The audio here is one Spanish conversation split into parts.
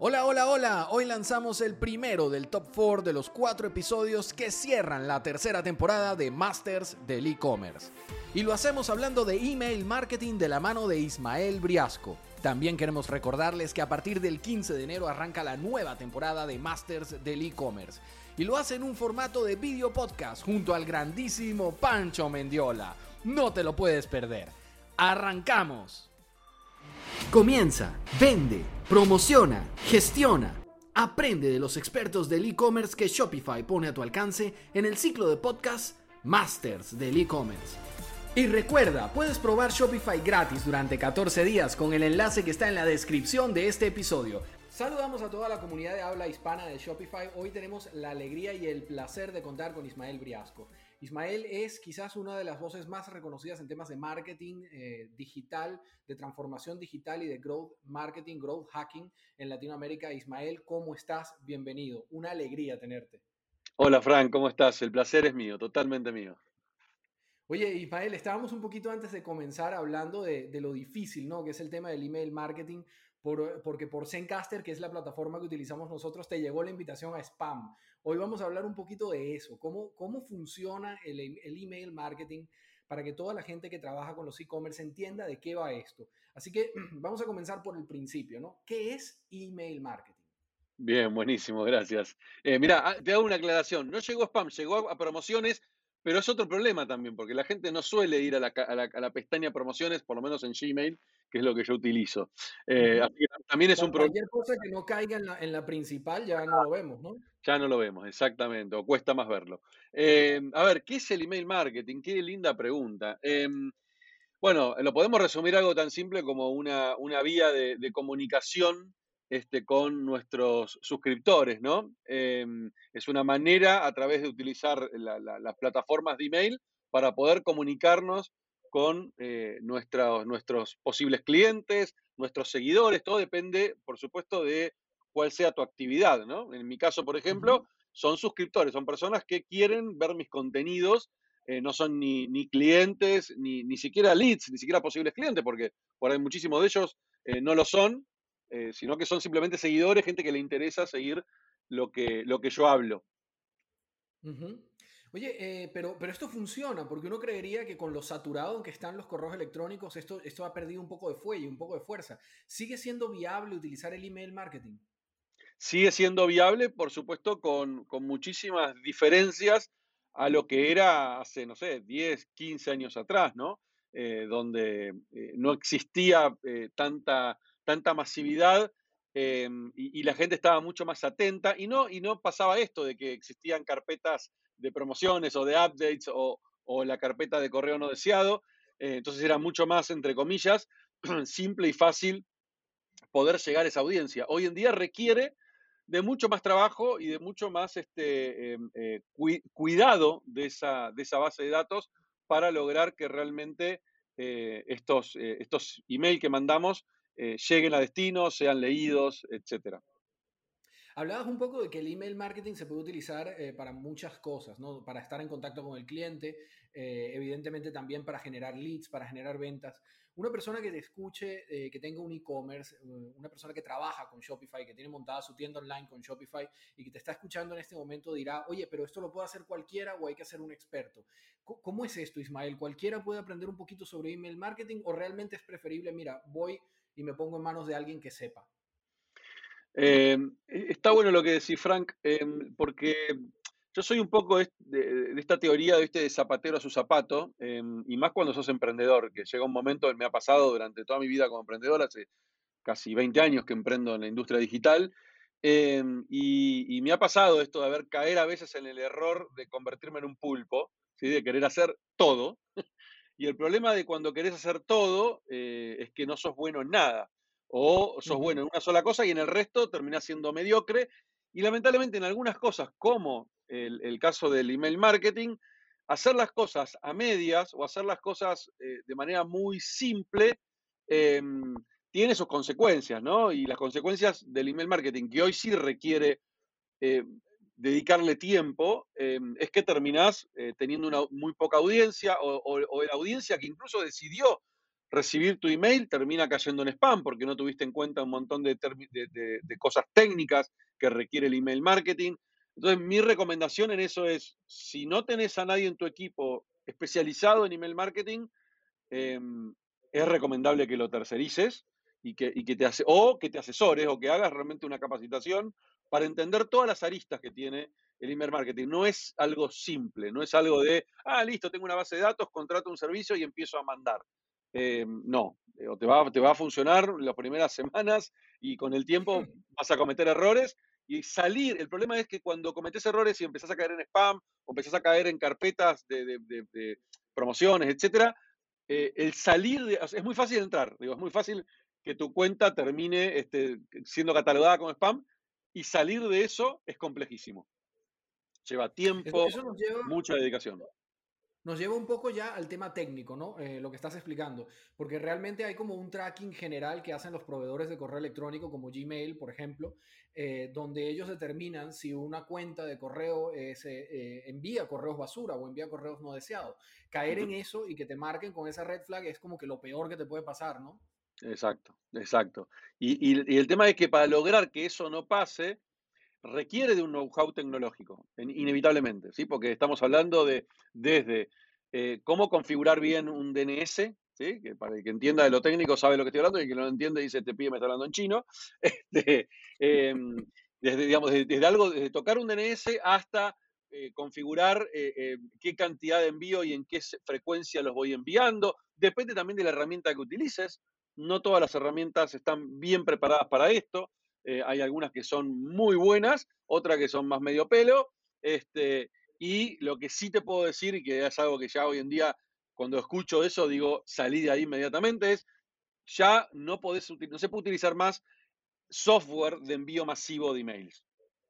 Hola, hola, hola. Hoy lanzamos el primero del top 4 de los cuatro episodios que cierran la tercera temporada de Masters del e-commerce. Y lo hacemos hablando de email marketing de la mano de Ismael Briasco. También queremos recordarles que a partir del 15 de enero arranca la nueva temporada de Masters del e-commerce. Y lo hace en un formato de video podcast junto al grandísimo Pancho Mendiola. No te lo puedes perder. ¡Arrancamos! Comienza, vende, promociona, gestiona. Aprende de los expertos del e-commerce que Shopify pone a tu alcance en el ciclo de podcast Masters del e-commerce. Y recuerda, puedes probar Shopify gratis durante 14 días con el enlace que está en la descripción de este episodio. Saludamos a toda la comunidad de habla hispana de Shopify. Hoy tenemos la alegría y el placer de contar con Ismael Briasco. Ismael es quizás una de las voces más reconocidas en temas de marketing eh, digital, de transformación digital y de growth marketing, growth hacking en Latinoamérica. Ismael, ¿cómo estás? Bienvenido. Una alegría tenerte. Hola, Frank, ¿cómo estás? El placer es mío, totalmente mío. Oye, Ismael, estábamos un poquito antes de comenzar hablando de, de, lo difícil, ¿no? Que es el tema del email marketing, por, porque por Zencaster, que es la plataforma que utilizamos nosotros, te llegó la invitación a spam. Hoy vamos a hablar un poquito de eso, cómo, cómo funciona el, el email marketing para que toda la gente que trabaja con los e-commerce entienda de qué va esto. Así que vamos a comenzar por el principio, ¿no? ¿Qué es email marketing? Bien, buenísimo, gracias. Eh, mira, ah, te hago una aclaración. No llegó a spam, llegó a promociones, pero es otro problema también, porque la gente no suele ir a la, a la, a la pestaña promociones, por lo menos en Gmail, que es lo que yo utilizo. Eh, también es un problema. Cualquier cosa que no caiga en la, en la, principal ya no lo vemos, ¿no? Ya no lo vemos, exactamente, o cuesta más verlo. Eh, a ver, ¿qué es el email marketing? Qué linda pregunta. Eh, bueno, lo podemos resumir algo tan simple como una, una vía de, de comunicación este, con nuestros suscriptores, ¿no? Eh, es una manera a través de utilizar la, la, las plataformas de email para poder comunicarnos con eh, nuestra, nuestros posibles clientes, nuestros seguidores, todo depende, por supuesto, de cuál sea tu actividad, ¿no? En mi caso, por ejemplo, son suscriptores, son personas que quieren ver mis contenidos, eh, no son ni, ni clientes, ni, ni, siquiera leads, ni siquiera posibles clientes, porque por ahí muchísimos de ellos eh, no lo son, sino que son simplemente seguidores, gente que le interesa seguir lo que, lo que yo hablo. Uh -huh. Oye, eh, pero, pero esto funciona, porque uno creería que con lo saturado que están los correos electrónicos, esto, esto ha perdido un poco de fuelle, un poco de fuerza. ¿Sigue siendo viable utilizar el email marketing? Sigue siendo viable, por supuesto, con, con muchísimas diferencias a lo que era hace, no sé, 10, 15 años atrás, ¿no? Eh, donde eh, no existía tanta, tanta masividad eh, y, la gente estaba mucho más atenta y no, y no pasaba esto de que existían carpetas de promociones o de updates o, la carpeta de correo no deseado. Eh, entonces era mucho más, entre comillas, simple y fácil poder llegar a esa audiencia. Hoy en día requiere de mucho más trabajo y de mucho más este, eh, eh, cu cuidado de esa, de esa base de datos para lograr que realmente eh, estos, estos emails que mandamos lleguen a destino, sean leídos, etcétera. Hablabas un poco de que el email marketing se puede utilizar eh, para muchas cosas, ¿no? Para estar en contacto con el cliente, eh, evidentemente también para generar leads, para generar ventas. Una persona que te escuche, eh, que tenga un e-commerce, una persona que trabaja con Shopify, que tiene montada su tienda online con Shopify y que te está escuchando en este momento dirá, oye, pero esto lo puede hacer cualquiera o hay que ser un experto. ¿Cómo es esto, Ismael? ¿Cualquiera puede aprender un poquito sobre email marketing o realmente es preferible, mira, voy y me pongo en manos de alguien que sepa? Eh, está bueno lo que decís, Frank, eh, porque yo soy un poco de, esta teoría de, este, de zapatero a su zapato, eh, y más cuando sos emprendedor, que llega un momento, me ha pasado durante toda mi vida como emprendedor, hace casi 20 años que emprendo en la industria digital, y, y, me ha pasado esto de haber caer a veces en el error de convertirme en un pulpo, ¿sí? de querer hacer todo, y el problema de cuando querés hacer todo eh, es que no sos bueno en nada o sos bueno en una sola cosa y en el resto terminás siendo mediocre. Y lamentablemente en algunas cosas, como el, el caso del email marketing, hacer las cosas a medias o hacer las cosas eh, de manera muy simple eh, tiene sus consecuencias, ¿no? Y las consecuencias del email marketing, que hoy sí requiere eh, dedicarle tiempo, es que terminás eh, teniendo una muy poca audiencia o, la audiencia que incluso decidió recibir tu email termina cayendo en spam porque no tuviste en cuenta un montón de, cosas técnicas que requiere el email marketing. Entonces, mi recomendación en eso es, si no tenés a nadie en tu equipo especializado en email marketing, em, es recomendable que lo tercerices y y que te hace, o que te asesores o que hagas realmente una capacitación para entender todas las aristas que tiene el email marketing. No es algo simple, no es algo de, ah, listo, tengo una base de datos, contrato un servicio y empiezo a mandar. Eh, no, eh, te va, te va a funcionar las primeras semanas y con el tiempo vas a cometer errores y salir. El problema es que cuando cometes errores y empezás a caer en spam o empezás a caer en carpetas de, promociones, etcétera, eh, el salir de, es muy fácil entrar, digo, es muy fácil que tu cuenta termine este, siendo catalogada como spam y salir de eso es complejísimo. Lleva tiempo, mucha dedicación nos lleva un poco ya al tema técnico, ¿no? Eh, lo que estás explicando, porque realmente hay como un tracking general que hacen los proveedores de correo electrónico como Gmail, por ejemplo, eh, donde ellos determinan si una cuenta de correo se eh, envía correos basura o envía correos no deseados. Caer en eso y que te marquen con esa red flag es como que lo peor que te puede pasar, ¿no? Exacto, exacto. Y, el tema es que para lograr que eso no pase, requiere de un know-how tecnológico, inevitablemente, ¿sí? porque estamos hablando de desde eh, cómo configurar bien un DNS, ¿sí? que para el que entienda de lo técnico sabe lo que estoy hablando y el que no lo entiende dice, te este pide me está hablando en chino, este, em, desde, digamos, desde, algo, desde tocar un DNS hasta eh, configurar eh, qué cantidad de envío y en qué frecuencia los voy enviando, depende también de la herramienta que utilices, no todas las herramientas están bien preparadas para esto, eh, hay algunas que son muy buenas, otras que son más medio pelo. Este, y lo que sí te puedo decir, y que es algo que ya hoy en día, cuando escucho eso, digo, salí de ahí inmediatamente, es ya no, podés, no se puede utilizar más software de envío masivo de emails.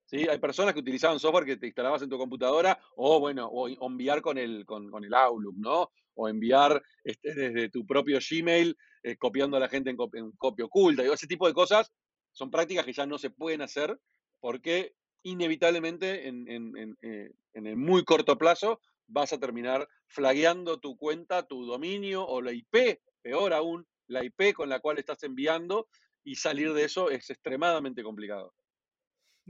¿Sí? Hay personas que utilizaban software que te instalabas en tu computadora o, bueno, o, enviar con el, con, el Outlook, ¿no? O enviar este, desde tu propio Gmail, eh, copiando a la gente en, en copia oculta, y ese tipo de cosas son prácticas que ya no se pueden hacer porque inevitablemente en, eh, el muy corto plazo vas a terminar flagueando tu cuenta, tu dominio o la IP, peor aún, la IP con la cual estás enviando y salir de eso es extremadamente complicado.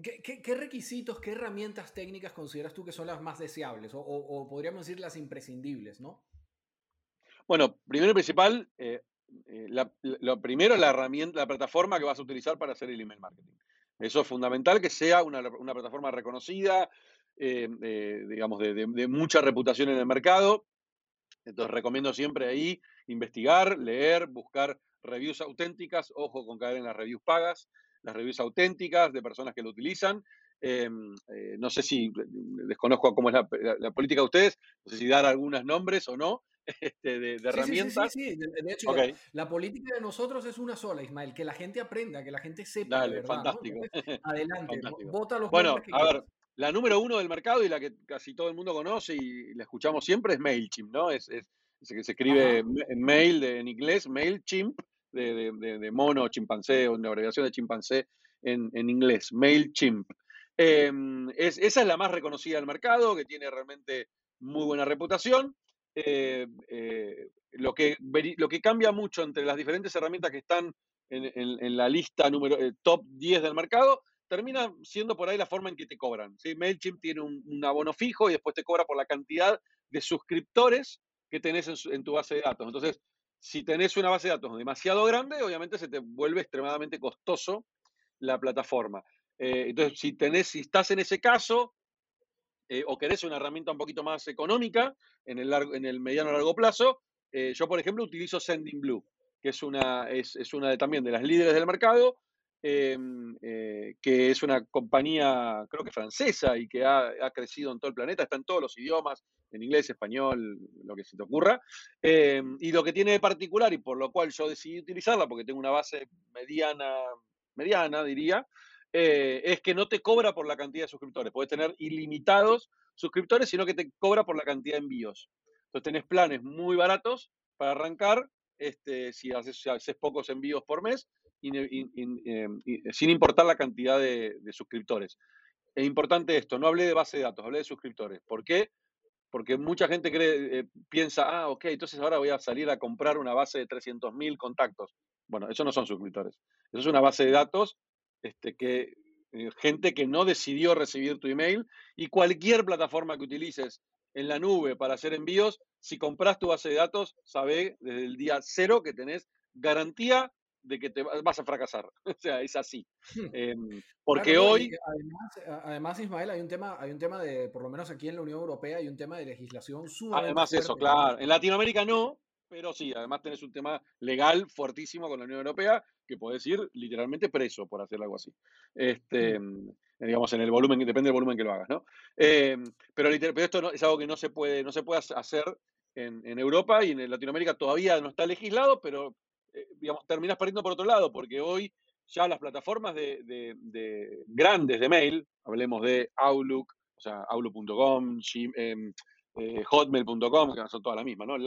¿Qué, requisitos, qué herramientas técnicas consideras tú que son las más deseables o, podríamos decir las imprescindibles, no? Bueno, primero y principal, eh, eh, lo primero, la herramienta, la plataforma que vas a utilizar para hacer el email marketing. Eso es fundamental, que sea una, plataforma reconocida, eh, eh, digamos, de, mucha reputación en el mercado. Entonces recomiendo siempre ahí investigar, leer, buscar reviews auténticas, ojo con caer en las reviews pagas, las reviews auténticas de personas que lo utilizan. No sé si, desconozco cómo es la, política de ustedes, no sé si dar algunos nombres o no, este, de, herramientas. Sí, sí, sí, De, hecho, la política de nosotros es una sola, Ismael, que la gente aprenda, que la gente sepa. Dale, fantástico. adelante, vota los Bueno, a ver, la número uno del mercado y la que casi todo el mundo conoce y la escuchamos siempre es MailChimp, ¿no? Es, es, que se escribe en mail en inglés, MailChimp, de, de, de, mono, chimpancé, o una abreviación de chimpancé en, en inglés, MailChimp. Em, es, esa es la más reconocida del mercado, que tiene realmente muy buena reputación. Eh, eh, lo, que, lo que cambia mucho entre las diferentes herramientas que están en, la lista número eh, top 10 del mercado, termina siendo por ahí la forma en que te cobran. ¿sí? MailChimp tiene un, abono fijo y después te cobra por la cantidad de suscriptores que tenés en, tu base de datos. Entonces, si tenés una base de datos demasiado grande, obviamente se te vuelve extremadamente costoso la plataforma. entonces, si, tenés, si estás en ese caso, eh, o querés una herramienta un poquito más económica en el, largo, en el mediano largo plazo, eh, yo, por ejemplo, utilizo Sending Blue, que es una, es, una de, también de las líderes del mercado, em, eh, que es una compañía, creo que francesa, y que ha, crecido en todo el planeta, está en todos los idiomas, en inglés, español, lo que se te ocurra. Em, y lo que tiene de particular, y por lo cual yo decidí utilizarla, porque tengo una base mediana, mediana diría, eh, es que no te cobra por la cantidad de suscriptores. Puedes tener ilimitados suscriptores, sino que te cobra por la cantidad de envíos. Entonces tenés planes muy baratos para arrancar, este, si, haces, pocos envíos por mes, em, sin importar la cantidad de, suscriptores. Es importante esto, no hablé de base de datos, hablé de suscriptores. ¿Por qué? porque mucha gente eh, piensa, ah, ok, entonces ahora voy a salir a comprar una base de 300.000 contactos. Bueno, eso no son suscriptores. Eso es una base de datos este, que eh, gente que no decidió recibir tu email y cualquier plataforma que utilices en la nube para hacer envíos, si compras tu base de datos, sabe desde el día cero que tenés garantía de que te vas a fracasar. O sea, es así. Em, porque hoy... Además, además, Ismael, hay un, tema, hay un tema de, por lo menos aquí en la Unión Europea, hay un tema de legislación sumamente Además eso, claro. En Latinoamérica no, pero sí, además tenés un tema legal fuertísimo con la Unión Europea que podés ir literalmente preso por hacer algo así. Este, mm. digamos, en el volumen, depende del volumen que lo hagas, ¿no? Em, pero, pero, esto es algo que no se puede, no se puede hacer en, en, Europa y en Latinoamérica todavía no está legislado, pero eh, digamos, terminas perdiendo por otro lado, porque hoy ya las plataformas de, grandes de mail, hablemos de Outlook, o sea, outlook.com, eh, hotmail.com, que son todas las mismas, ¿no?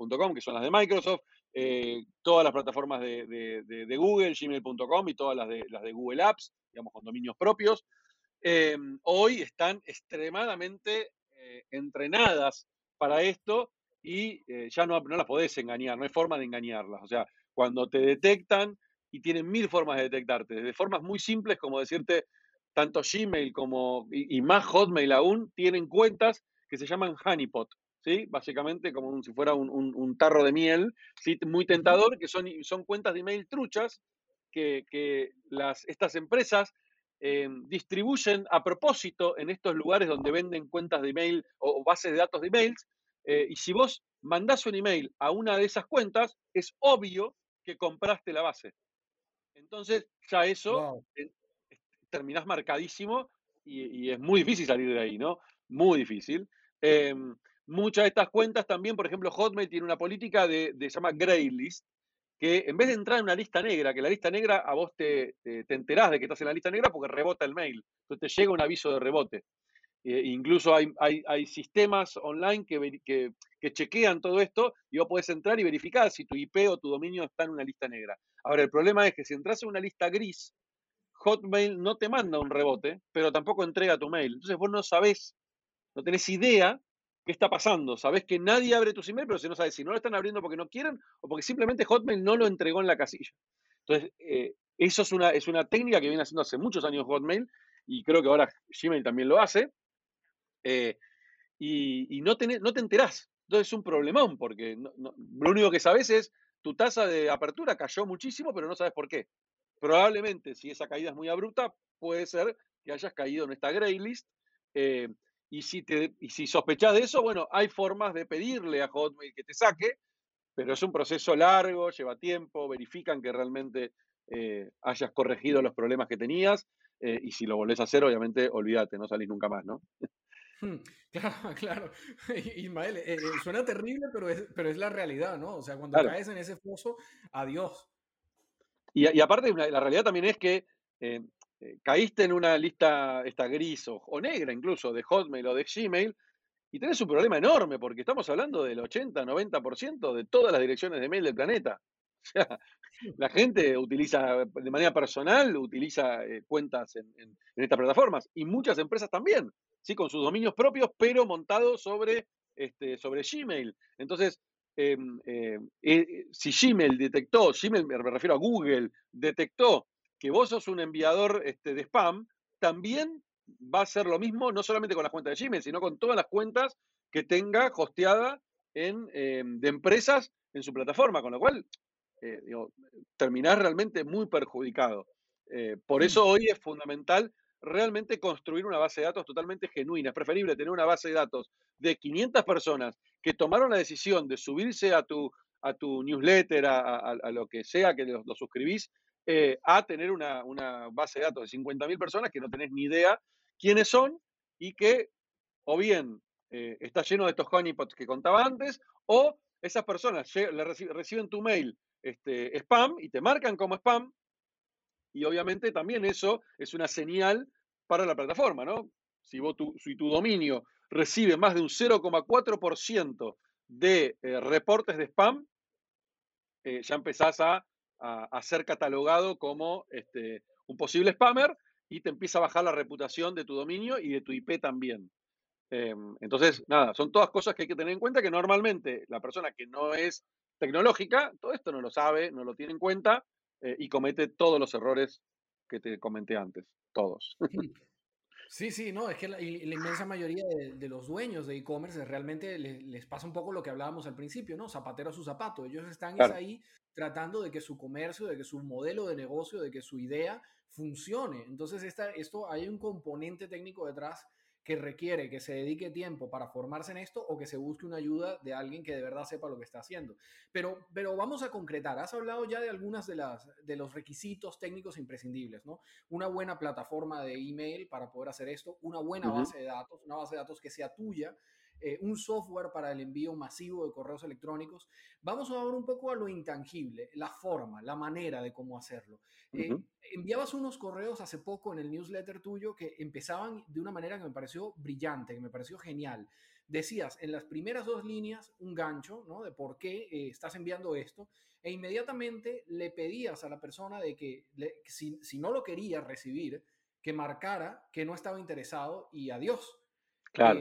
Live.com, que son las de Microsoft, eh, todas las plataformas de, Google, gmail.com y todas las de, las de Google Apps, digamos, con dominios propios, em, hoy están extremadamente entrenadas para esto y ya no, no las podés engañar, no hay forma de engañarlas. O sea, cuando te detectan y tienen mil formas de detectarte, desde formas muy simples como decirte, tanto Gmail como, y, más Hotmail aún, tienen cuentas que se llaman honeypot, ¿sí? Básicamente como si fuera un, tarro de miel, ¿sí? Muy tentador, que son, son cuentas de email truchas que, las, estas empresas eh, distribuyen a propósito en estos lugares donde venden cuentas de email o, bases de datos de emails. Eh, y si vos mandás un email a una de esas cuentas, es obvio que compraste la base. Entonces, ya eso terminás marcadísimo y, es muy difícil salir de ahí, ¿no? Muy difícil. Muchas de estas cuentas también, por ejemplo, Hotmail tiene una política de, se llama Grey List, que en vez de entrar en una lista negra, que la lista negra a vos te, te, te enterás de que estás en la lista negra porque rebota el mail, entonces te llega un aviso de rebote. Eh, incluso hay, hay, sistemas online que, que, chequean todo esto y vos podés entrar y verificar si tu IP o tu dominio está en una lista negra. Ahora, el problema es que si entras en una lista gris, Hotmail no te manda un rebote, pero tampoco entrega tu mail. Entonces vos no sabés, no tenés idea qué está pasando. Sabés que nadie abre tus emails, pero si no sabes si no lo están abriendo porque no quieren o porque simplemente Hotmail no lo entregó en la casilla. Entonces, eh, eso es una, es una técnica que viene haciendo hace muchos años Hotmail y creo que ahora Gmail también lo hace eh, y, no, no te enterás. Entonces es un problemón, porque lo único que sabes es tu tasa de apertura cayó muchísimo, pero no sabes por qué. Probablemente, si esa caída es muy abrupta, puede ser que hayas caído en esta gray list. Eh, y, si te, y si sospechás de eso, bueno, hay formas de pedirle a Hotmail que te saque, pero es un proceso largo, lleva tiempo, verifican que realmente eh, hayas corregido los problemas que tenías. y si lo volvés a hacer, obviamente, olvídate, no salís nunca más, ¿no? Hmm, claro, claro. Ismael, eh, eh, suena terrible, pero es, pero es la realidad, ¿no? O sea, cuando caes en ese foso, adiós. Y, y aparte, la realidad también es que eh, caíste en una lista esta gris o, negra incluso de Hotmail o de Gmail y tenés un problema enorme porque estamos hablando del 80-90% de todas las direcciones de mail del planeta. O sea, la gente utiliza de manera personal, utiliza cuentas en, en, estas plataformas y muchas empresas también. ¿sí? con sus dominios propios, pero montados sobre, este, sobre Gmail. Entonces, em, eh, si Gmail detectó, Gmail me refiero a Google, detectó que vos sos un enviador este, de spam, también va a ser lo mismo, no solamente con las cuentas de Gmail, sino con todas las cuentas que tenga hosteada en, em, de empresas en su plataforma, con lo cual eh, terminás realmente muy perjudicado. Eh, por mm. eso hoy es fundamental realmente construir una base de datos totalmente genuina. Es preferible tener una base de datos de 500 personas que tomaron la decisión de subirse a tu, a tu newsletter, a, lo que sea que lo, suscribís, eh, a tener una, base de datos de 50.000 personas que no tenés ni idea quiénes son y que o bien eh, está lleno de estos honeypots que contaba antes, o esas personas le reciben tu mail este, spam y te marcan como spam y obviamente también eso es una señal para la plataforma, ¿no? Si, tu, dominio recibe más de un 0,4% de eh, reportes de spam, ya empezás a, a, ser catalogado como este, un posible spammer y te empieza a bajar la reputación de tu dominio y de tu IP también. Em, entonces, nada, son todas cosas que hay que tener en cuenta que normalmente la persona que no es tecnológica, todo esto no lo sabe, no lo tiene en cuenta eh, y comete todos los errores que te comenté antes, todos. Sí, sí, no, es que la, inmensa mayoría de, los dueños de e-commerce realmente les, pasa un poco lo que hablábamos al principio, ¿no? Zapatero a su zapato. Ellos están ahí tratando de que su comercio, de que su modelo de negocio, de que su idea funcione. Entonces, esta, esto hay un componente técnico detrás que requiere que se dedique tiempo para formarse en esto o que se busque una ayuda de alguien que de verdad sepa lo que está haciendo. Pero, pero vamos a concretar. Has hablado ya de algunas de, las, de los requisitos técnicos imprescindibles, ¿no? Una buena plataforma de email para poder hacer esto, una buena base de datos, una base de datos que sea tuya, eh, un software para el envío masivo de correos electrónicos. Vamos a ver un poco a lo intangible, la forma, la manera de cómo hacerlo. Eh, enviabas unos correos hace poco en el newsletter tuyo que empezaban de una manera que me pareció brillante, que me pareció genial. Decías en las primeras dos líneas un gancho, ¿no? De por qué eh, estás enviando esto e inmediatamente le pedías a la persona de que si, si, no lo quería recibir, que marcara que no estaba interesado y adiós. Claro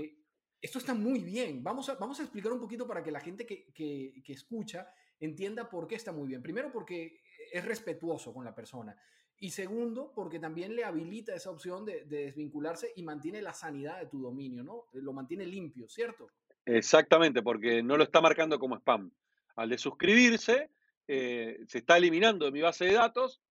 esto está muy bien. Vamos a, vamos a explicar un poquito para que la gente que, que, escucha entienda por qué está muy bien. Primero, porque es respetuoso con la persona. Y segundo, porque también le habilita esa opción de, desvincularse y mantiene la sanidad de tu dominio, ¿no? Lo mantiene limpio, ¿cierto? Exactamente, porque no lo está marcando como spam. Al de suscribirse, eh, se está eliminando de mi base de datos,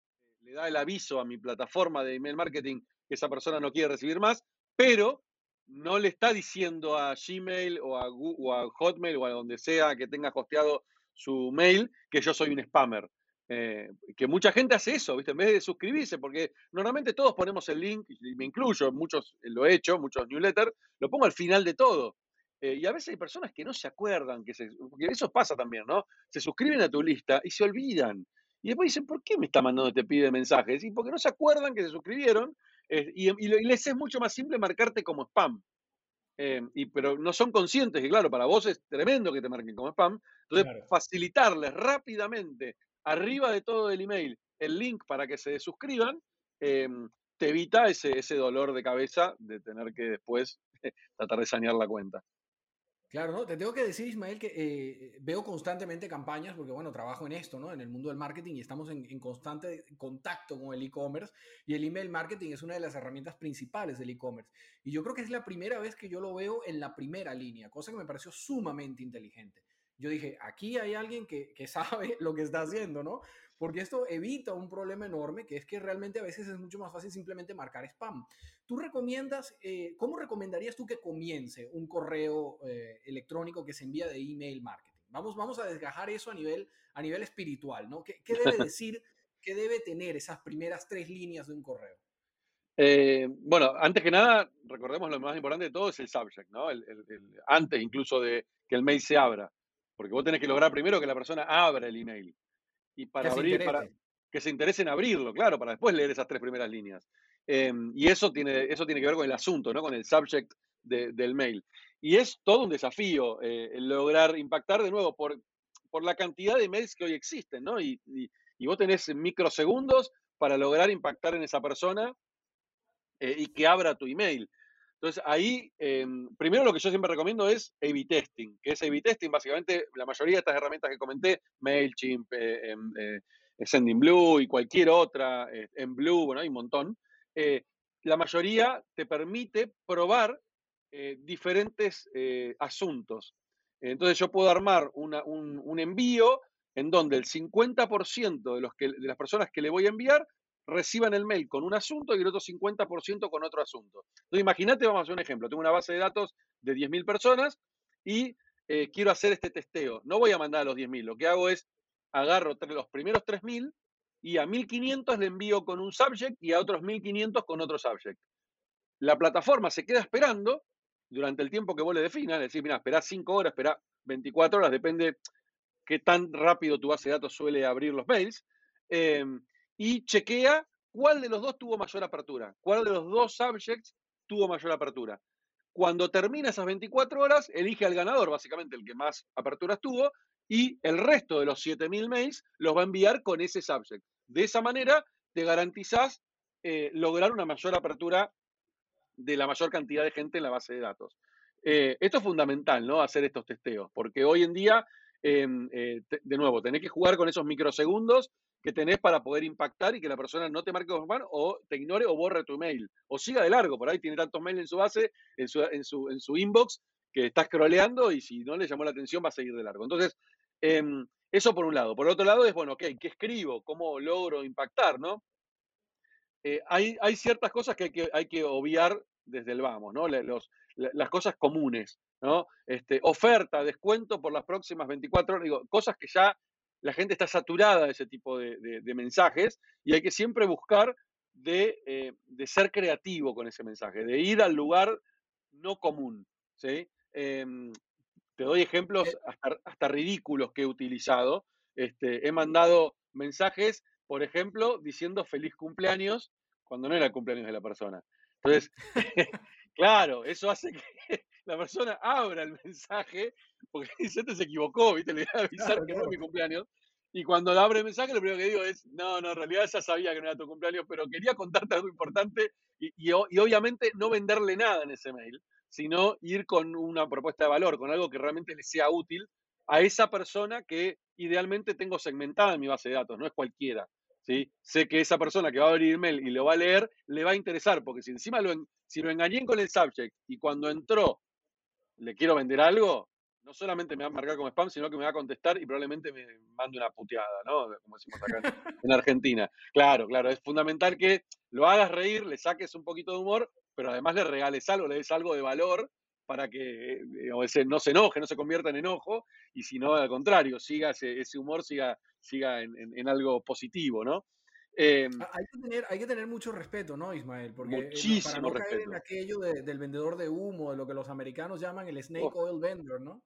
le da el aviso a mi plataforma de email marketing que esa persona no quiere recibir más, pero no le está diciendo a Gmail o a, Hotmail o a donde sea que tenga hosteado su mail que yo soy un spammer. Eh, que mucha gente hace eso, ¿viste? En vez de suscribirse, porque normalmente todos ponemos el link, y me incluyo, muchos lo he hecho, muchos newsletters, lo pongo al final de todo. Eh, y a veces hay personas que no se acuerdan, que se, eso pasa también, ¿no? Se suscriben a tu lista y se olvidan. Y después dicen, ¿por qué me está mandando este pide mensajes? Y porque no se acuerdan que se suscribieron y, les es mucho más simple marcarte como spam. Eh, y, pero no son conscientes y claro, para vos es tremendo que te marquen como spam. Entonces, facilitarles rápidamente, arriba de todo el email, el link para que se suscriban, em, te evita ese, ese dolor de cabeza de tener que después tratar de sanear la cuenta. Claro, ¿no? Te tengo que decir, Ismael, que eh, veo constantemente campañas, porque bueno, trabajo en esto, ¿no? En el mundo del marketing y estamos en, constante contacto con el e-commerce y el email marketing es una de las herramientas principales del e-commerce. Y yo creo que es la primera vez que yo lo veo en la primera línea, cosa que me pareció sumamente inteligente. Yo dije, aquí hay alguien que, que sabe lo que está haciendo, ¿no? porque esto evita un problema enorme, que es que realmente a veces es mucho más fácil simplemente marcar spam. ¿Tú recomiendas, eh, cómo recomendarías tú que comience un correo eh, electrónico que se envía de email marketing? Vamos, vamos a desgajar eso a nivel, a nivel espiritual, ¿no? ¿Qué, debe decir, qué debe tener esas primeras tres líneas de un correo? Eh, bueno, antes que nada, recordemos lo más importante de todo es el subject, ¿no? antes incluso de que el mail se abra, porque vos tenés que lograr primero que la persona abra el email y para abrir, para que se interese en abrirlo, claro, para después leer esas tres primeras líneas. Em, y eso tiene, eso tiene que ver con el asunto, ¿no? con el subject del mail. Y es todo un desafío eh, lograr impactar de nuevo por, por la cantidad de mails que hoy existen, ¿no? Y, y, vos tenés microsegundos para lograr impactar en esa persona eh, y que abra tu email. Entonces, ahí, em, primero lo que yo siempre recomiendo es A-B testing, que es A-B testing, básicamente la mayoría de estas herramientas que comenté, MailChimp, eh, em, eh, SendingBlue y cualquier otra, eh, en Blue, bueno, hay un montón, la mayoría te permite probar diferentes asuntos. Entonces, yo puedo armar un, un, envío en donde el 50% de, los que, de las personas que le voy a enviar reciban el mail con un asunto y el otro 50% con otro asunto. Entonces, imagínate, vamos a hacer un ejemplo. Tengo una base de datos de 10.000 personas y eh, quiero hacer este testeo. No voy a mandar a los 10.000. Lo que hago es agarro los primeros 3.000 y a 1.500 le envío con un subject y a otros 1.500 con otro subject. La plataforma se queda esperando durante el tiempo que vos le definas, es decir, mira, espera 5 horas, espera 24 horas, depende qué tan rápido tu base de datos suele abrir los mails. Em, y chequea cuál de los dos tuvo mayor apertura, cuál de los dos subjects tuvo mayor apertura. Cuando termina esas 24 horas, elige al ganador, básicamente el que más aperturas tuvo, y el resto de los 7000 mails los va a enviar con ese subject. De esa manera, te garantizás eh, lograr una mayor apertura de la mayor cantidad de gente en la base de datos. Eh, esto es fundamental, ¿no? Hacer estos testeos, porque hoy en día, em, eh, de nuevo, tenés que jugar con esos microsegundos que tenés para poder impactar y que la persona no te marque spam o te ignore o borre tu email. O siga de largo, por ahí tiene tantos mails en su base, en su, en su, en su inbox, que está scrolleando y si no le llamó la atención va a seguir de largo. Entonces, em, eso por un lado. Por otro lado es, bueno, ok, ¿qué escribo? ¿Cómo logro impactar? ¿no? Eh, hay, hay, ciertas cosas que hay, que hay que obviar desde el vamos, ¿no? Las cosas comunes, ¿no? Este, oferta, descuento por las próximas 24 horas, digo, cosas que ya la gente está saturada de ese tipo de, mensajes y hay que siempre buscar de, eh, de, ser creativo con ese mensaje, de ir al lugar no común, ¿sí? Em, te doy ejemplos eh. hasta, ridículos que he utilizado. Este, he mandado mensajes, por ejemplo, diciendo feliz cumpleaños cuando no era el cumpleaños de la persona. Entonces, claro, eso hace que la persona abra el mensaje porque dice, este se equivocó, ¿viste? Le voy a avisar que no es mi cumpleaños. Y cuando abre el mensaje, lo primero que digo es, no, no, en realidad ya sabía que no era tu cumpleaños, pero quería contarte algo importante y, y obviamente no venderle nada en ese mail sino ir con una propuesta de valor, con algo que realmente le sea útil a esa persona que idealmente tengo segmentada en mi base de datos, no es cualquiera. ¿sí? Sé que esa persona que va a abrir email y lo va a leer, le va a interesar, porque si encima lo, si lo engañé con el subject y cuando entró le quiero vender algo, no solamente me va a marcar como spam, sino que me va a contestar y probablemente me mande una puteada, ¿no? Como decimos acá en Argentina. Claro, claro, es fundamental que lo hagas reír, le saques un poquito de humor, pero además le regales algo, le des algo de valor para que eh, no se enoje, no se convierta en enojo, y si no, al contrario, siga ese, humor, siga, siga en, algo positivo, ¿no? Em, hay, que tener, hay que tener mucho respeto, ¿no, Ismael? Porque eh, muchísimo para no caer en aquello del vendedor de humo, de lo que los americanos llaman el snake oil vendor, ¿no?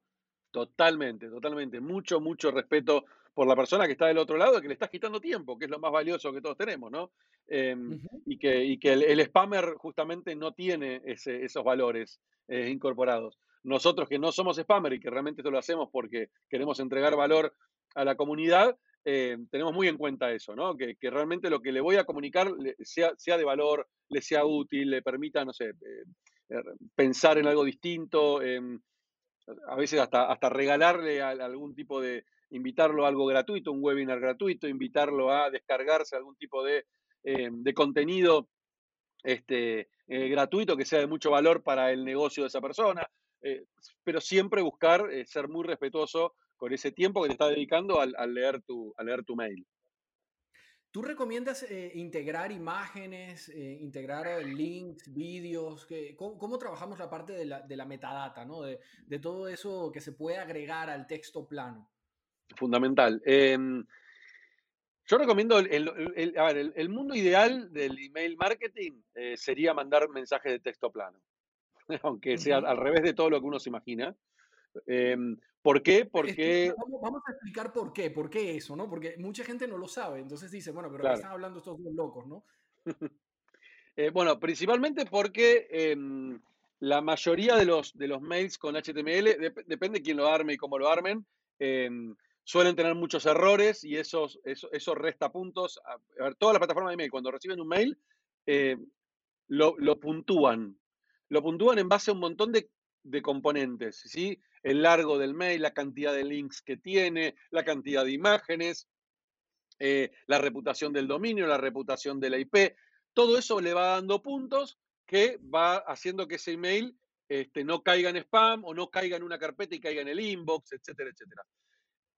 Totalmente, totalmente. Mucho, mucho respeto por la persona que está del otro lado, que le estás quitando tiempo, que es lo más valioso que todos tenemos, ¿no? Em, y que, y que el, spammer justamente no tiene esos valores eh, incorporados. Nosotros que no somos spammer y que realmente esto lo hacemos porque queremos entregar valor a la comunidad, eh, tenemos muy en cuenta eso, ¿no? Que, realmente lo que le voy a comunicar sea, sea de valor, le sea útil, le permita, no sé, eh, pensar en algo distinto. Em, a veces hasta, hasta regalarle algún tipo de, invitarlo a algo gratuito, un webinar gratuito, invitarlo a descargarse algún tipo de, eh, contenido este, eh, gratuito que sea de mucho valor para el negocio de esa persona, eh, pero siempre buscar ser muy respetuoso con ese tiempo que te está dedicando al, leer, tu, al leer tu mail. ¿Tú recomiendas eh, integrar imágenes, eh, integrar links, vídeos? ¿cómo, trabajamos la parte de la, metadata, ¿no? de, todo eso que se puede agregar al texto plano? Fundamental. Em, yo recomiendo, el, a ver, el, mundo ideal del email marketing eh, sería mandar mensajes de texto plano, aunque sea al revés de todo lo que uno se imagina. ¿Por qué? Porque... Vamos a explicar por qué, por qué eso, ¿no? Porque mucha gente no lo sabe, entonces dice, bueno, pero están hablando estos dos locos, no? Eh, bueno, principalmente porque em, la mayoría de los, de los mails con HTML, depende de quién lo arme y cómo lo armen, em, suelen tener muchos errores y esos, eso, resta puntos. A, ver, todas las plataformas de email, cuando reciben un mail, eh, lo, lo puntúan. Lo puntúan en base a un montón de de componentes, ¿sí? El largo del mail, la cantidad de links que tiene, la cantidad de imágenes, eh, la reputación del dominio, la reputación de la IP, todo eso le va dando puntos que va haciendo que ese email este, no caiga en spam o no caiga en una carpeta y caiga en el inbox, etcétera, etcétera.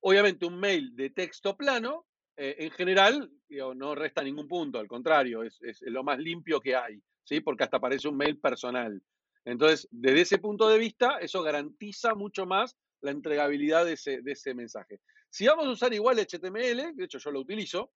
Obviamente un mail de texto plano, eh, en general, no resta ningún punto, al contrario, es, es, lo más limpio que hay, ¿sí? porque hasta parece un mail personal. Entonces, desde ese punto de vista, eso garantiza mucho más la entregabilidad de ese, mensaje. Si vamos a usar igual HTML, de hecho yo lo utilizo,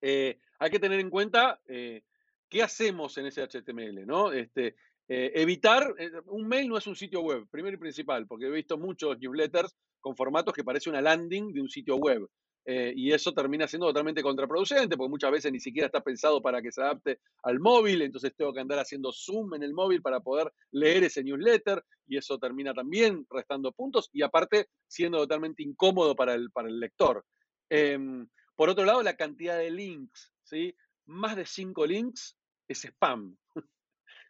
eh, hay que tener en cuenta eh, qué hacemos en ese HTML, ¿no? Este, eh, evitar, un mail no es un sitio web, primero y principal, porque he visto muchos newsletters con formatos que parece una landing de un sitio web. Eh, y eso termina siendo totalmente contraproducente, porque muchas veces ni siquiera está pensado para que se adapte al móvil, entonces tengo que andar haciendo zoom en el móvil para poder leer ese newsletter, y eso termina también restando puntos, y aparte siendo totalmente incómodo para el, para el lector. Em, por otro lado, la cantidad de links, ¿sí? Más de cinco links es spam.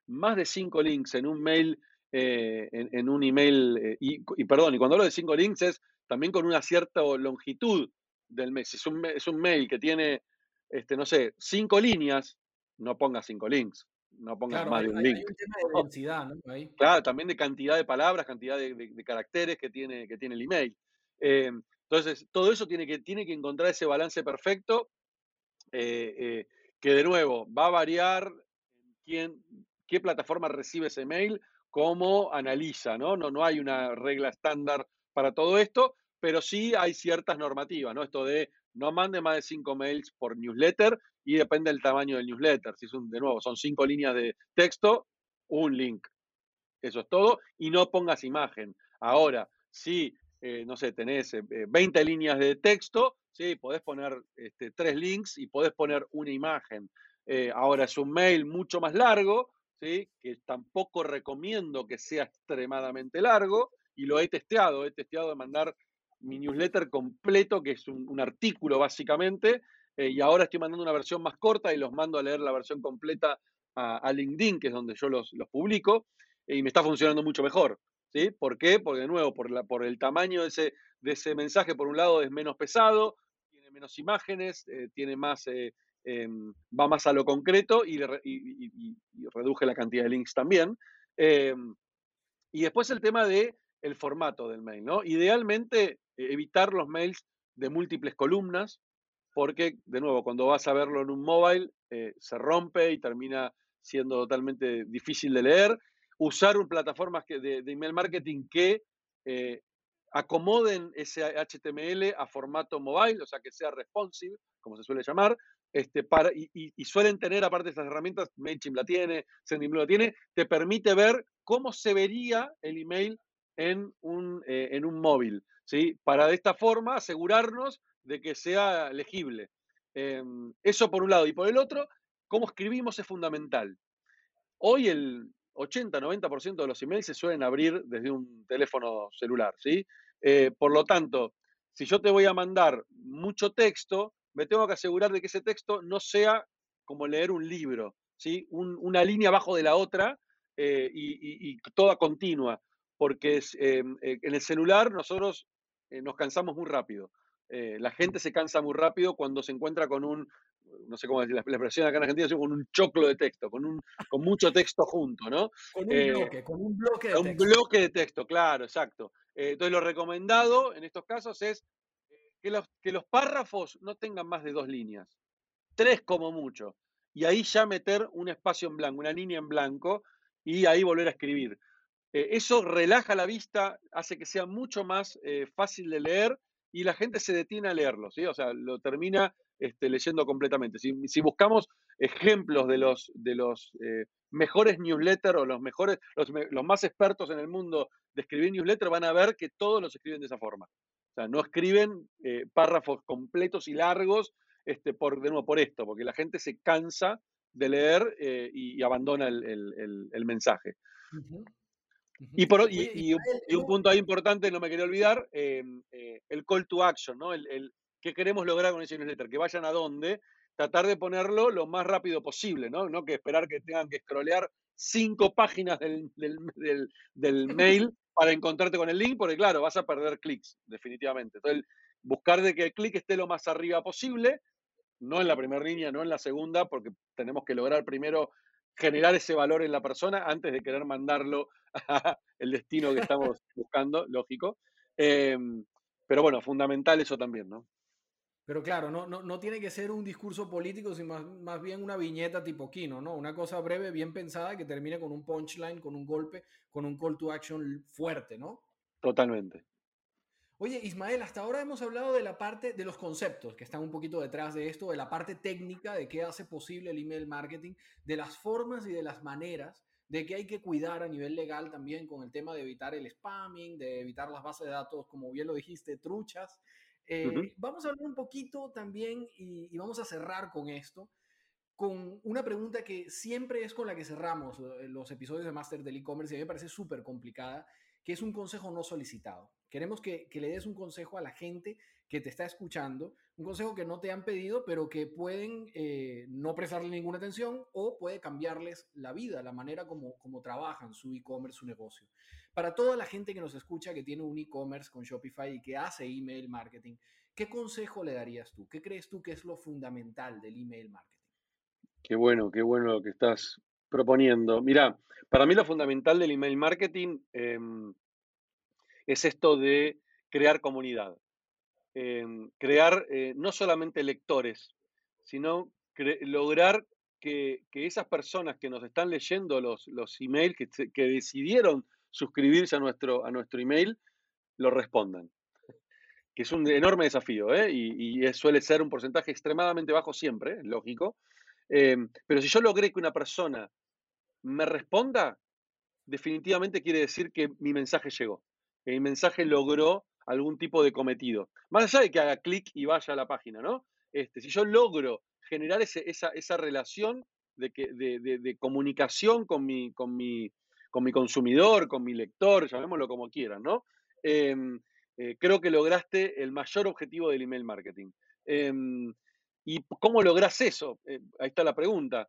Más de cinco links en un mail eh, en, un email, y, perdón, y cuando hablo de cinco links es también con una cierta longitud del mail. Si es un, es un mail que tiene, este, no sé, cinco líneas, no pongas cinco links, no pongas más de un link. un tema de densidad, ¿no? Claro, también de cantidad de palabras, cantidad de, caracteres que tiene, que tiene el email. Eh, entonces, todo eso tiene que, tiene que encontrar ese balance perfecto, eh, eh, que de nuevo va a variar quién, qué plataforma recibe ese mail, cómo analiza, ¿no? No, no hay una regla estándar para todo esto, pero sí hay ciertas normativas, ¿no? Esto de no mande más de cinco mails por newsletter y depende del tamaño del newsletter. Si es de nuevo, son cinco líneas de texto, un link. Eso es todo. Y no pongas imagen. Ahora, si, eh, no sé, tenés 20 eh, líneas de texto, sí, podés poner este, tres links y podés poner una imagen. Eh, ahora es un mail mucho más largo, ¿sí? que tampoco recomiendo que sea extremadamente largo, y lo he testeado, he testeado de mandar mi newsletter completo, que es un, artículo básicamente, eh, y ahora estoy mandando una versión más corta y los mando a leer la versión completa a, LinkedIn, que es donde yo los, publico, y me está funcionando mucho mejor. ¿sí? ¿Por qué? Porque de nuevo, por, la, por el tamaño de ese, de ese mensaje, por un lado es menos pesado, tiene menos imágenes, eh, tiene más, eh, em, va más a lo concreto y, reduje la cantidad de links también. Em, y después el tema de el formato del mail, ¿no? Idealmente e-, evitar los mails de múltiples columnas, porque, de nuevo, cuando vas a verlo en un móvil, eh, se rompe y termina siendo totalmente difícil de leer. Usar plataformas de, email marketing que eh, acomoden ese HTML a formato mobile, o sea, que sea responsive, como se suele llamar, este, para, y, suelen tener, aparte de estas herramientas, MailChimp la tiene, SendinBlue la tiene, te permite ver cómo se vería el email en un, eh, en un móvil. ¿sí? Para de esta forma asegurarnos de que sea legible. Em, eso por un lado. Y por el otro, cómo escribimos es fundamental. Hoy el 80-90% de los emails se suelen abrir desde un teléfono celular, ¿sí? Eh, por lo tanto, si yo te voy a mandar mucho texto, me tengo que asegurar de que ese texto no sea como leer un libro, ¿sí? una línea abajo de la otra eh, y, toda continua, porque em, eh, en el celular nosotros eh, nos cansamos muy rápido. Eh, la gente se cansa muy rápido cuando se encuentra con un, no sé cómo decir la, expresión acá en Argentina, con un choclo de texto, con, un, con mucho texto junto, ¿no? Con un eh, bloque, con un bloque de texto. Un bloque de texto, claro, exacto. entonces lo recomendado en estos casos es que los, que los párrafos no tengan más de dos líneas, tres como mucho, y ahí ya meter un espacio en blanco, una línea en blanco, y ahí volver a escribir. Eh, eso relaja la vista, hace que sea mucho más eh, fácil de leer y la gente se detiene a leerlo, ¿sí? O sea, lo termina este, leyendo completamente. Si, buscamos ejemplos de los, eh, mejores newsletters o los mejores, los, más expertos en el mundo de escribir newsletters, van a ver que todos los escriben de esa forma. O sea, no escriben párrafos completos y largos este, por, de nuevo, por esto, porque la gente se cansa de leer y, abandona el, mensaje. Y, por, y, un, punto ahí importante, no me quería olvidar, em, eh, el call to action, ¿no? El, el qué queremos lograr con ese newsletter, que vayan a dónde, tratar de ponerlo lo más rápido posible, ¿no? No que esperar que tengan que scrollear cinco páginas del, del, del, mail para encontrarte con el link, porque claro, vas a perder clics, definitivamente. Entonces, buscar de que el clic esté lo más arriba posible, no en la primera línea, no en la segunda, porque tenemos que lograr primero generar ese valor en la persona antes de querer mandarlo el destino que estamos buscando, lógico. Em, pero bueno, fundamental eso también, ¿no? Pero claro, no, no, no tiene que ser un discurso político, sino más, más, bien una viñeta tipo Kino, ¿no? Una cosa breve, bien pensada, que termine con un punchline, con un golpe, con un call to action fuerte, ¿no? Totalmente. Oye, Ismael, hasta ahora hemos hablado de la parte de los conceptos que están un poquito detrás de esto, de la parte técnica de qué hace posible el email marketing, de las formas y de las maneras de que hay que cuidar a nivel legal también con el tema de evitar el spamming, de evitar las bases de datos, como bien lo dijiste, truchas. Eh, vamos a hablar un poquito también y, vamos a cerrar con esto, con una pregunta que siempre es con la que cerramos eh, los episodios de Master del e-commerce y a mí me parece súper complicada que es un consejo no solicitado. Queremos que, le des un consejo a la gente que te está escuchando, un consejo que no te han pedido, pero que pueden eh, no prestarle ninguna atención o puede cambiarles la vida, la manera como, como trabajan su e-commerce, su negocio. Para toda la gente que nos escucha, que tiene un e-commerce con Shopify y que hace email marketing, ¿qué consejo le darías tú? ¿Qué crees tú que es lo fundamental del email marketing? Qué bueno, qué bueno lo que estás proponiendo. Mira, para mí lo fundamental del email marketing em, es esto de crear comunidad. Em, crear eh, no solamente lectores, sino lograr que, esas personas que nos están leyendo los, los emails, que, decidieron suscribirse a nuestro, a nuestro email, lo respondan. Que es un enorme desafío, ¿eh? y, suele ser un porcentaje extremadamente bajo siempre, lógico. Em, pero si yo logré que una persona me responda, definitivamente quiere decir que mi mensaje llegó, que mi mensaje logró algún tipo de cometido. Más allá de que haga clic y vaya a la página, ¿no? Este, si yo logro generar esa, relación de, que, de, comunicación con mi, con, mi, con mi consumidor, con mi lector, llamémoslo como quieran, ¿no? Em, eh, creo que lograste el mayor objetivo del email marketing. Em, ¿Y cómo logras eso? Eh, ahí está la pregunta.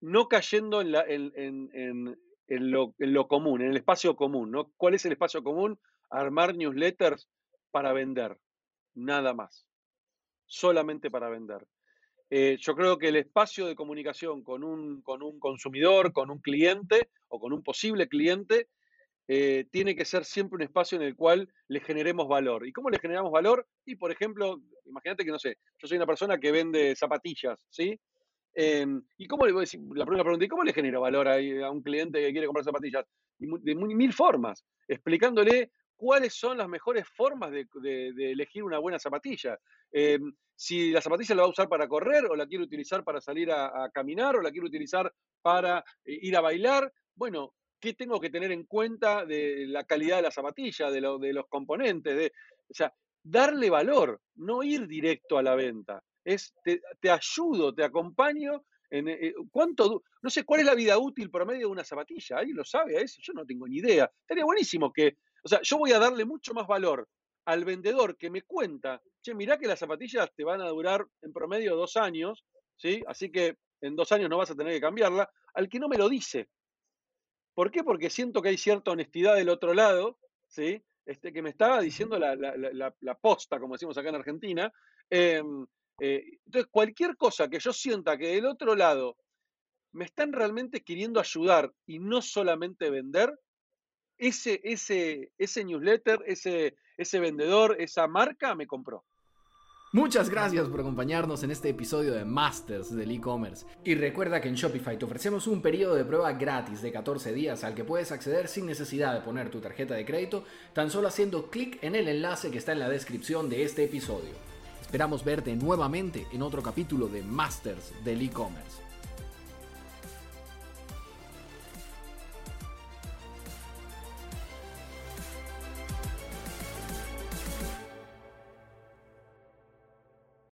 No cayendo en, la, en, lo, común, en el espacio común, ¿no? ¿Cuál es el espacio común? Armar newsletters para vender, nada más, solamente para vender. Eh, yo creo que el espacio de comunicación con un, con un consumidor, con un cliente o con un posible cliente, eh, tiene que ser siempre un espacio en el cual le generemos valor. ¿Y cómo le generamos valor? Y, por ejemplo, imagínate que, no sé, yo soy una persona que vende zapatillas, ¿sí? Em, ¿Y cómo le voy a decir, la primera pregunta, ¿y cómo le genero valor a, un cliente que quiere comprar zapatillas? De mil formas, explicándole cuáles son las mejores formas de, elegir una buena zapatilla. Em, si la zapatilla la va a usar para correr, o la quiere utilizar para salir a, caminar, o la quiere utilizar para eh, ir a bailar. Bueno, ¿qué tengo que tener en cuenta de la calidad de la zapatilla, de, de los componentes? De, o sea, darle valor, no ir directo a la venta es te, ayudo, te acompaño. En, eh, ¿cuánto, no sé cuál es la vida útil promedio de una zapatilla, ¿alguien lo sabe a eso? Yo no tengo ni idea. Estaría buenísimo que, o sea, yo voy a darle mucho más valor al vendedor que me cuenta, che, mirá que las zapatillas te van a durar en promedio dos años, ¿sí? Así que en dos años no vas a tener que cambiarla, al que no me lo dice. ¿Por qué? Porque siento que hay cierta honestidad del otro lado, ¿sí? Este, que me estaba diciendo la, la, posta, como decimos acá en Argentina, em, eh, entonces, cualquier cosa que yo sienta que del otro lado me están realmente queriendo ayudar y no solamente vender, ese, ese, ese newsletter, ese, ese vendedor, esa marca me compró. Muchas gracias por acompañarnos en este episodio de Masters del e-commerce. Y recuerda que en Shopify te ofrecemos un periodo de prueba gratis de 14 días al que puedes acceder sin necesidad de poner tu tarjeta de crédito, tan solo haciendo clic en el enlace que está en la descripción de este episodio. Esperamos verte nuevamente en otro capítulo de Masters del e-commerce.